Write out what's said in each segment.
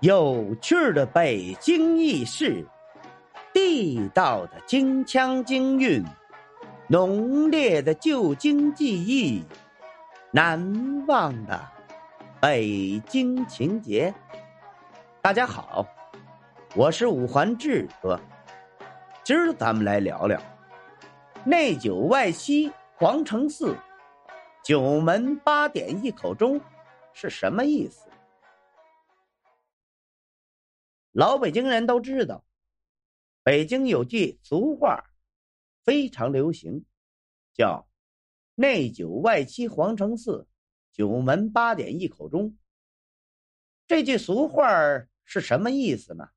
有趣的北京轶事，地道的京腔京韵，浓烈的旧京记忆，难忘的北京情节。大家好，我是五环志哥，今儿咱们来聊聊内九外七皇城寺，九门八点一口钟是什么意思？老北京人都知道，北京有句俗话非常流行，叫“内九外七皇城四，九门八点一口钟”。这句俗话是什么意思呢？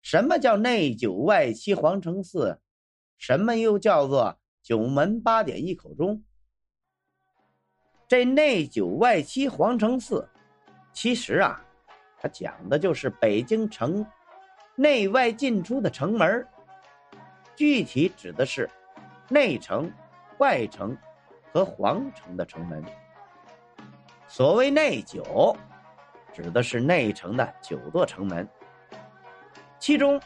什么叫内九外七皇城四？什么又叫做九门八点一口钟？这内九外七皇城四，其实啊。讲的就是北京城内外进出的城门具体指的是内城、外城和皇城的城门。所谓内九，指的是内城的九座城门，其中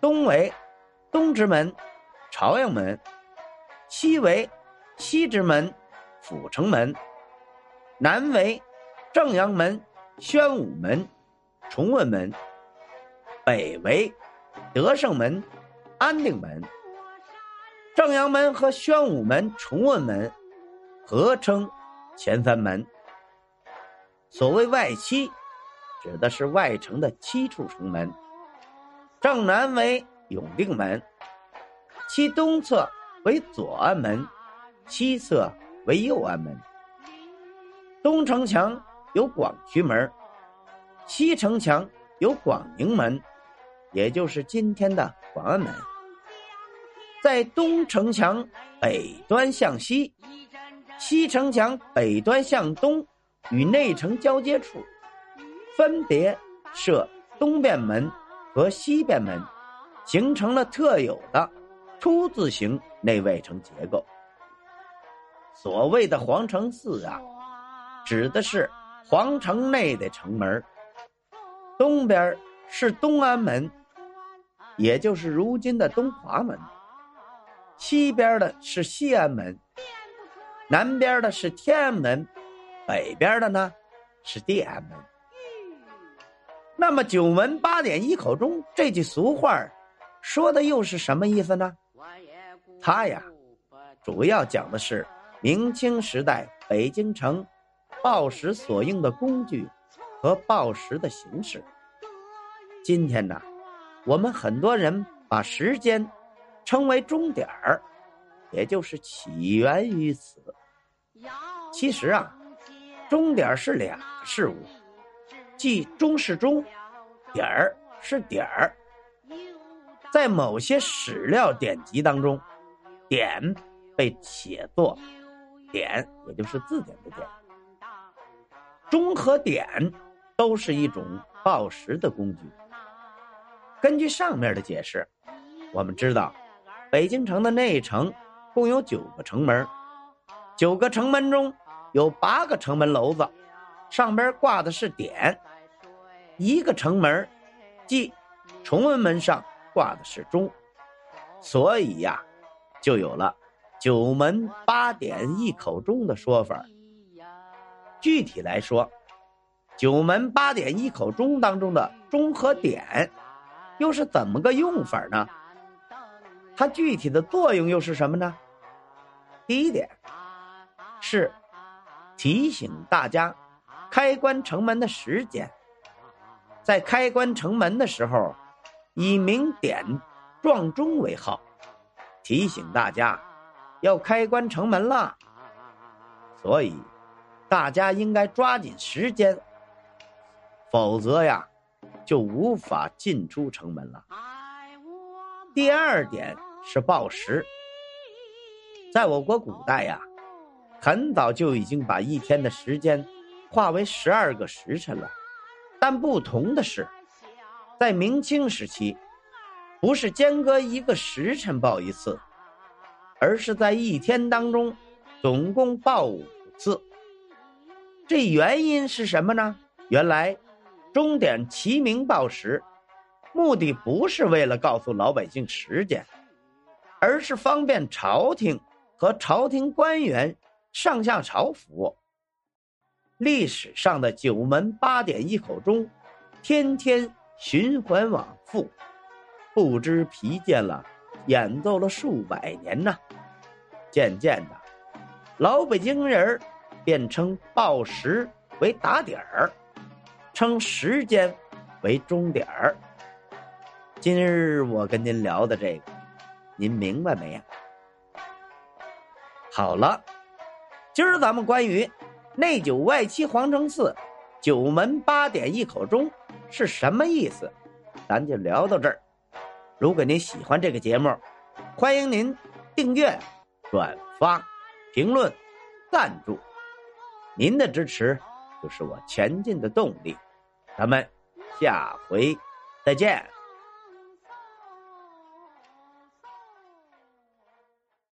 东为东直门、朝阳门，西为西直门、阜成门，南为正阳门。宣武门、崇文门，北为德胜门、安定门。正阳门和宣武门、崇文门合称前三门。所谓外七，指的是外城的七处城门。正南为永定门，其东侧为左安门，西侧为右安门。东城墙。有广渠门，西城墙有广宁门，也就是今天的广安门。在东城墙北端向西，西城墙北端向东，与内城交接处，分别设东便门和西便门，形成了特有的凸字形内外城结构。所谓的皇城四啊，指的是。皇城内的城门，东边是东安门，也就是如今的东华门；西边的是西安门，南边的是天安门，北边的呢是地安门。那么“九门八点一口钟”这句俗话，说的又是什么意思呢？它呀，主要讲的是明清时代北京城。报时所用的工具和报时的形式。今天呢，我们很多人把时间称为钟点儿，也就是起源于此。其实啊，钟点儿是两个事物，即钟是钟，点儿是点儿。在某些史料典籍当中，点被写作点，也就是字典的点。钟和点都是一种报时的工具。根据上面的解释，我们知道，北京城的内城共有九个城门，九个城门中有八个城门楼子，上边挂的是点；一个城门，即崇文门上挂的是钟，所以呀，就有了“九门八点一口钟”的说法。具体来说，九门八点一口钟当中的钟和点，又是怎么个用法呢？它具体的作用又是什么呢？第一点是提醒大家开关城门的时间，在开关城门的时候，以鸣点撞钟为号，提醒大家要开关城门了。所以。大家应该抓紧时间，否则呀，就无法进出城门了。第二点是报时，在我国古代呀，很早就已经把一天的时间划为十二个时辰了。但不同的是，在明清时期，不是间隔一个时辰报一次，而是在一天当中总共报五次。这原因是什么呢？原来，钟点齐鸣报时，目的不是为了告诉老百姓时间，而是方便朝廷和朝廷官员上下朝服。历史上的九门八点一口钟，天天循环往复，不知疲倦了，演奏了数百年呐。渐渐的，老北京人便称报时为打点儿，称时间为终点儿。今日我跟您聊的这个，您明白没呀？好了，今儿咱们关于内九外七皇城寺九门八点一口钟是什么意思，咱就聊到这儿。如果您喜欢这个节目，欢迎您订阅、转发、评论、赞助。您的支持就是我前进的动力。咱们下回再见。